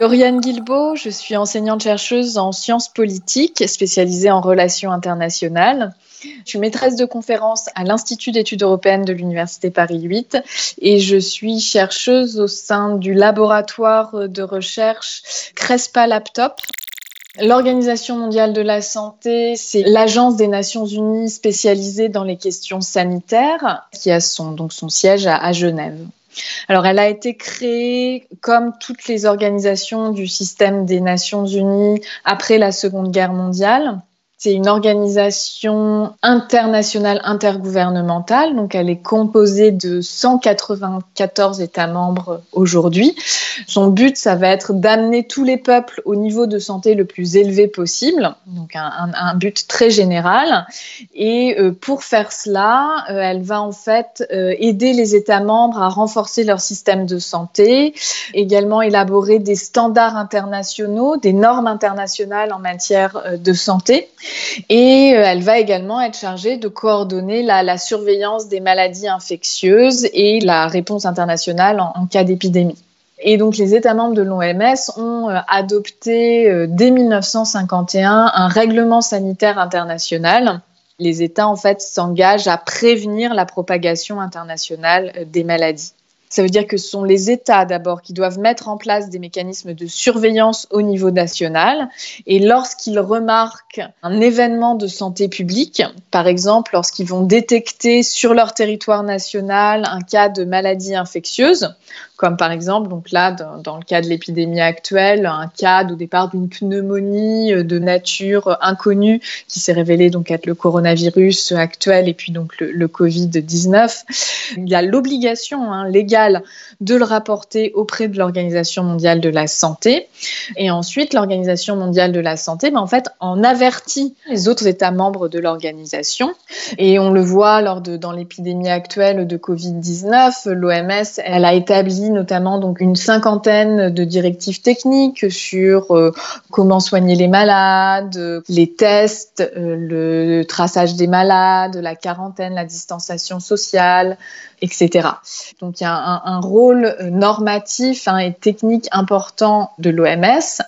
Lauriane Guilbeault, je suis enseignante-chercheuse en sciences politiques spécialisée en relations internationales. Je suis maîtresse de conférence à l'Institut d'études européennes de l'Université Paris 8 et je suis chercheuse au sein du laboratoire de recherche CRESPA Laptop. L'Organisation mondiale de la santé, c'est l'agence des Nations unies spécialisée dans les questions sanitaires qui a son, donc son siège à, à Genève. Alors, elle a été créée comme toutes les organisations du système des Nations Unies après la Seconde Guerre mondiale. C'est une organisation internationale intergouvernementale, donc elle est composée de 194 États membres aujourd'hui. Son but, ça va être d'amener tous les peuples au niveau de santé le plus élevé possible, donc un, un, but très général. Et euh, pour faire cela, euh, elle va en fait euh, aider les États membres à renforcer leur système de santé, également élaborer des standards internationaux, des normes internationales en matière euh, de santé. Et euh, elle va également être chargée de coordonner la, la, surveillance des maladies infectieuses et la réponse internationale en, en cas d'épidémie. Et donc les États membres de l'OMS ont euh, adopté euh, dès 1951 un règlement sanitaire international. Les États en fait s'engagent à prévenir la propagation internationale des maladies. Ça veut dire que ce sont les États d'abord qui doivent mettre en place des mécanismes de surveillance au niveau national. Et lorsqu'ils remarquent un événement de santé publique, par exemple lorsqu'ils vont détecter sur leur territoire national un cas de maladie infectieuse, comme par exemple, donc là, dans, le cas de l'épidémie actuelle, un cas au départ d'une pneumonie de nature inconnue qui s'est révélé donc être le coronavirus actuel et puis donc le, le Covid-19. Il y a l'obligation hein, légale de le rapporter auprès de l'Organisation mondiale de la santé. Et ensuite, l'Organisation mondiale de la santé, ben, en fait, en avertit les autres États membres de l'organisation. Et on le voit lors de, dans l'épidémie actuelle de Covid-19, l'OMS, elle a établi notamment donc une cinquantaine de directives techniques sur euh, comment soigner les malades, les tests, euh, le traçage des malades, la quarantaine, la distanciation sociale, etc. Donc il y a un, un rôle normatif hein, et technique important de l'OMS.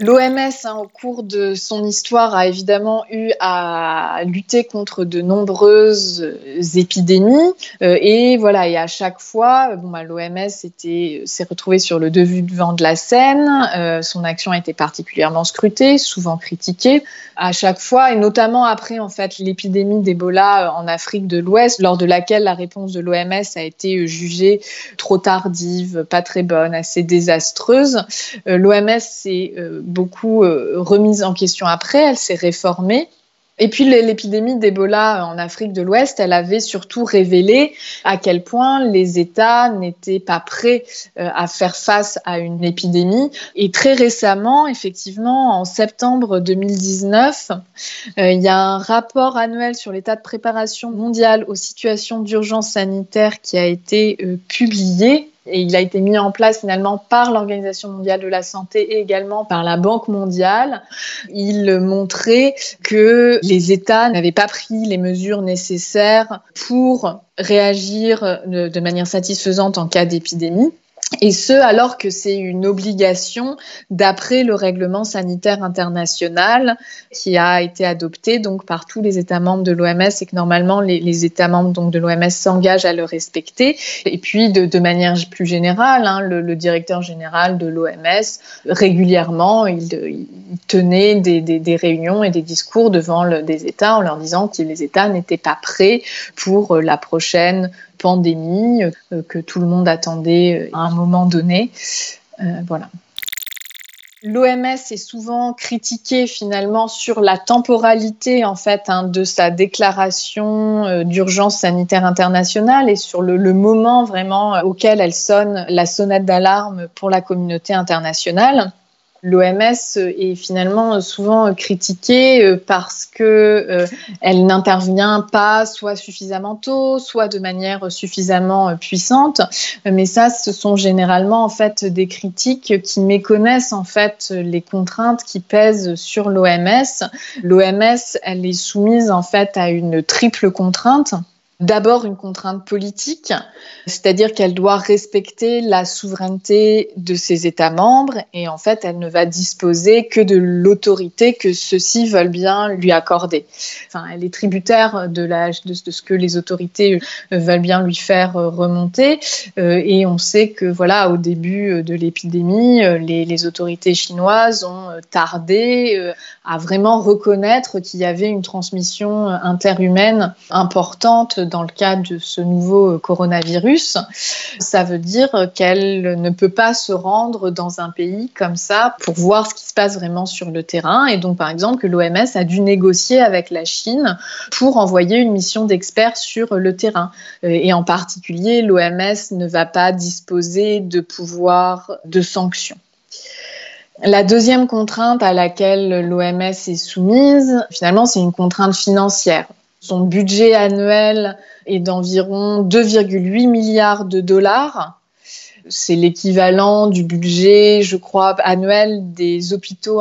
L'OMS, hein, au cours de son histoire, a évidemment eu à lutter contre de nombreuses épidémies. Euh, et voilà, et à chaque fois, bon, bah, l'OMS s'est retrouvée sur le devant de la scène. Euh, son action a été particulièrement scrutée, souvent critiquée. À chaque fois, et notamment après en fait l'épidémie d'Ebola en Afrique de l'Ouest, lors de laquelle la réponse de l'OMS a été jugée trop tardive, pas très bonne, assez désastreuse. Euh, L'OMS s'est beaucoup euh, remise en question après, elle s'est réformée. Et puis l'épidémie d'Ebola en Afrique de l'Ouest, elle avait surtout révélé à quel point les États n'étaient pas prêts euh, à faire face à une épidémie. Et très récemment, effectivement, en septembre 2019, euh, il y a un rapport annuel sur l'état de préparation mondiale aux situations d'urgence sanitaire qui a été publié et il a été mis en place finalement par l'Organisation mondiale de la santé et également par la Banque mondiale. Il montrait que les États n'avaient pas pris les mesures nécessaires pour réagir de manière satisfaisante en cas d'épidémie. Et ce, alors que c'est une obligation d'après le règlement sanitaire international qui a été adopté donc par tous les États membres de l'OMS et que normalement les, États membres donc de l'OMS s'engagent à le respecter. Et puis de, manière plus générale, hein, le, directeur général de l'OMS régulièrement il, tenait des, réunions et des discours devant des États en leur disant que les États n'étaient pas prêts pour la prochaine pandémie euh, que tout le monde attendait euh, à moment donné. Euh. L'OMS est souvent critiquée finalement sur la temporalité en fait hein, de sa déclaration euh, d'urgence sanitaire internationale et sur le, moment vraiment auquel elle sonne la sonnette d'alarme pour la communauté internationale. L'OMS est finalement souvent critiquée parce que euh, elle n'intervient pas soit suffisamment tôt, soit de manière suffisamment puissante. Mais ça, ce sont généralement en fait des critiques qui méconnaissent en fait les contraintes qui pèsent sur l'OMS. L'OMS, elle est soumise en fait à une triple contrainte d'abord une contrainte politique, c'est-à-dire qu'elle doit respecter la souveraineté de ses États membres et en fait elle ne va disposer que de l'autorité que ceux-ci veulent bien lui accorder. Enfin, elle est tributaire de, ce que les autorités veulent bien lui faire remonter euh, et on sait que voilà au début de l'épidémie, les, autorités chinoises ont tardé euh, à vraiment reconnaître qu'il y avait une transmission interhumaine importante dans le cadre de ce nouveau coronavirus. Ça veut dire qu'elle ne peut pas se rendre dans un pays comme ça pour voir ce qui se passe vraiment sur le terrain. Et donc, par exemple, que l'OMS a dû négocier avec la Chine pour envoyer une mission d'experts sur le terrain. Euh, et en particulier, l'OMS ne va pas disposer de pouvoir de sanctions. La deuxième contrainte à laquelle l'OMS est soumise, finalement, c'est une contrainte financière. Son budget annuel est d'environ 2,8 milliards de dollars. C'est l'équivalent du budget, je crois, annuel des hôpitaux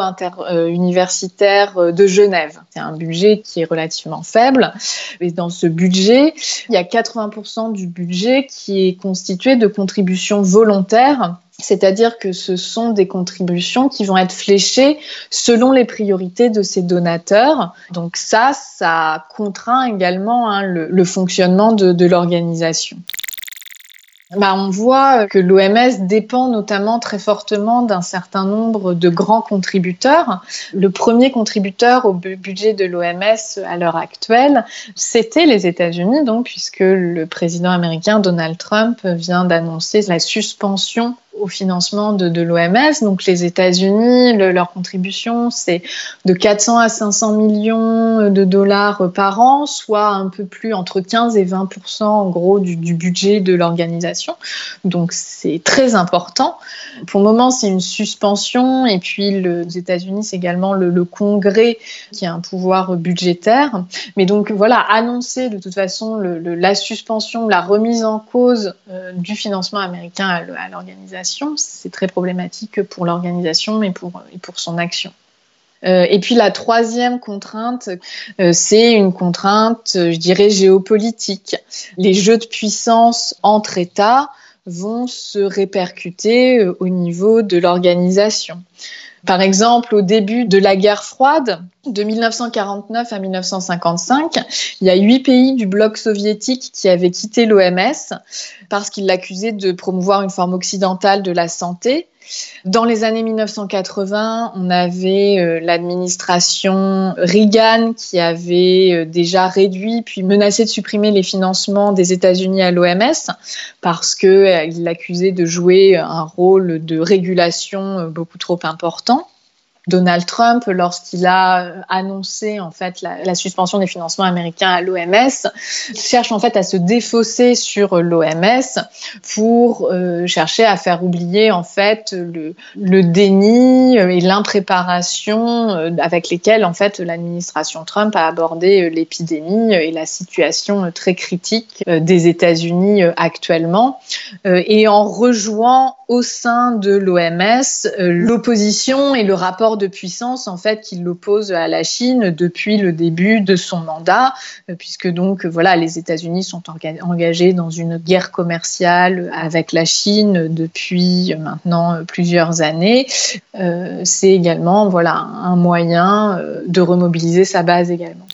universitaires euh, de Genève. C'est un budget qui est relativement faible. Et dans ce budget, il y a 80% du budget qui est constitué de contributions volontaires c'est-à-dire que ce sont des contributions qui vont être fléchées selon les priorités de ces donateurs. Donc ça, ça contraint également hein, le, fonctionnement de l'organisation. Bah, on voit que l'OMS dépend notamment très fortement d'un certain nombre de grands contributeurs. Le premier contributeur au budget de l'OMS à l'heure actuelle, c'était les États-Unis, donc puisque le président américain Donald Trump vient d'annoncer la suspension au financement de, l'OMS. Donc les États-Unis, leur contribution, c'est de 400 à 500 millions de dollars par an, soit un peu plus entre 15 et 20 en gros du, budget de l'organisation. Donc c'est très important. Pour le moment, c'est une suspension. Et puis les États-Unis, c'est également le, Congrès qui a un pouvoir budgétaire. Mais donc voilà, annoncer de toute façon la suspension, la remise en cause euh, du financement américain à l'organisation c'est très problématique pour l'organisation et pour, son action. Euh, et puis la troisième contrainte, euh, c'est une contrainte, je dirais, géopolitique. Les jeux de puissance entre États vont se répercuter euh, au niveau de l'organisation. Par exemple, au début de la guerre froide, de 1949 à 1955, il y a huit pays du bloc soviétique qui avaient quitté l'OMS parce qu'ils l'accusaient de promouvoir une forme occidentale de la santé. Dans les années 1980, on avait euh, l'administration Reagan qui avait euh, déjà réduit puis menacé de supprimer les financements des États-Unis à l'OMS parce qu'il euh, l'accusait de jouer un rôle de régulation beaucoup trop important. Donald Trump, lorsqu'il a euh, annoncé en fait la, suspension des financements américains à l'OMS, cherche en fait à se défausser sur l'OMS pour euh, chercher à faire oublier en fait le, déni euh, et l'impréparation avec lesquels en fait l'administration Trump a abordé l'épidémie et la situation très critique des États-Unis actuellement. Et en rejouant au sein de l'OMS l'opposition et le rapport de puissance en fait qui l'oppose à la Chine depuis le début de son mandat, euh, puisque donc voilà les États-Unis sont engagés dans une guerre commerciale avec la Chine depuis maintenant plusieurs années. Euh, c'est également voilà un moyen euh, de remobiliser sa base également.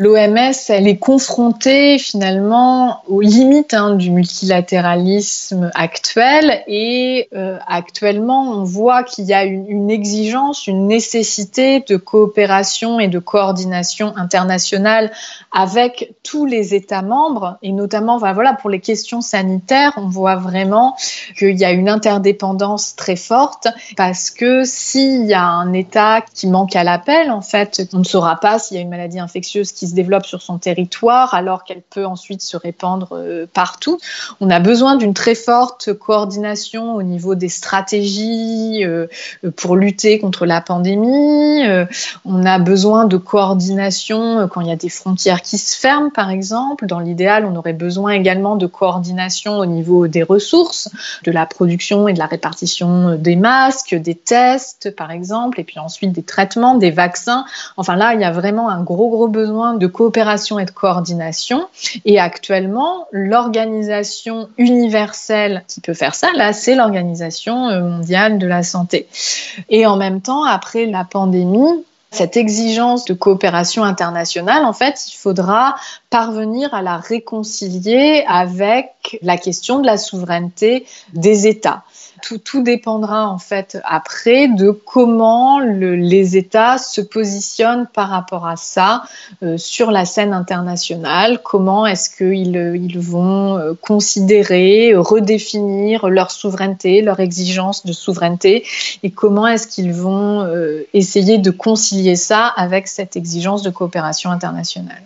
L'OMS, elle est confrontée finalement aux limites hein, du multilatéralisme actuel. Et euh, actuellement on voit qu'il y a une, exigence, une nécessité de coopération et de coordination internationale avec tous les États membres. Et notamment voilà pour les questions sanitaires, on voit vraiment qu'il y a une interdépendance très forte parce que s'il y a un État qui manque à l'appel, en fait, on ne saura pas s'il y a une maladie infectieuse qui se développe sur son territoire alors qu'elle peut ensuite se répandre euh, partout. On a besoin d'une très forte coordination au niveau des stratégies euh, pour lutter contre la pandémie. Euh, on a besoin de coordination quand il y a des frontières qui se ferment, par exemple. Dans l'idéal, on aurait besoin également de coordination au niveau des ressources, de la production et de la répartition des masques, des tests, par exemple, et puis ensuite des traitements, des vaccins. Enfin là, il y a vraiment un gros, gros besoin de coopération et de coordination. Et actuellement, l'organisation universelle qui peut faire ça, là, c'est l'Organisation mondiale de la santé. Et en même temps, après la pandémie, cette exigence de coopération internationale, en fait, il faudra parvenir à la réconcilier avec la question de la souveraineté des États. Tout, dépendra en fait après de comment les États se positionnent par rapport à ça euh, sur la scène internationale. Comment est-ce qu'ils ils vont euh, considérer, redéfinir leur souveraineté, leur exigence de souveraineté, et comment est-ce qu'ils vont euh, essayer de concilier ça avec cette exigence de coopération internationale.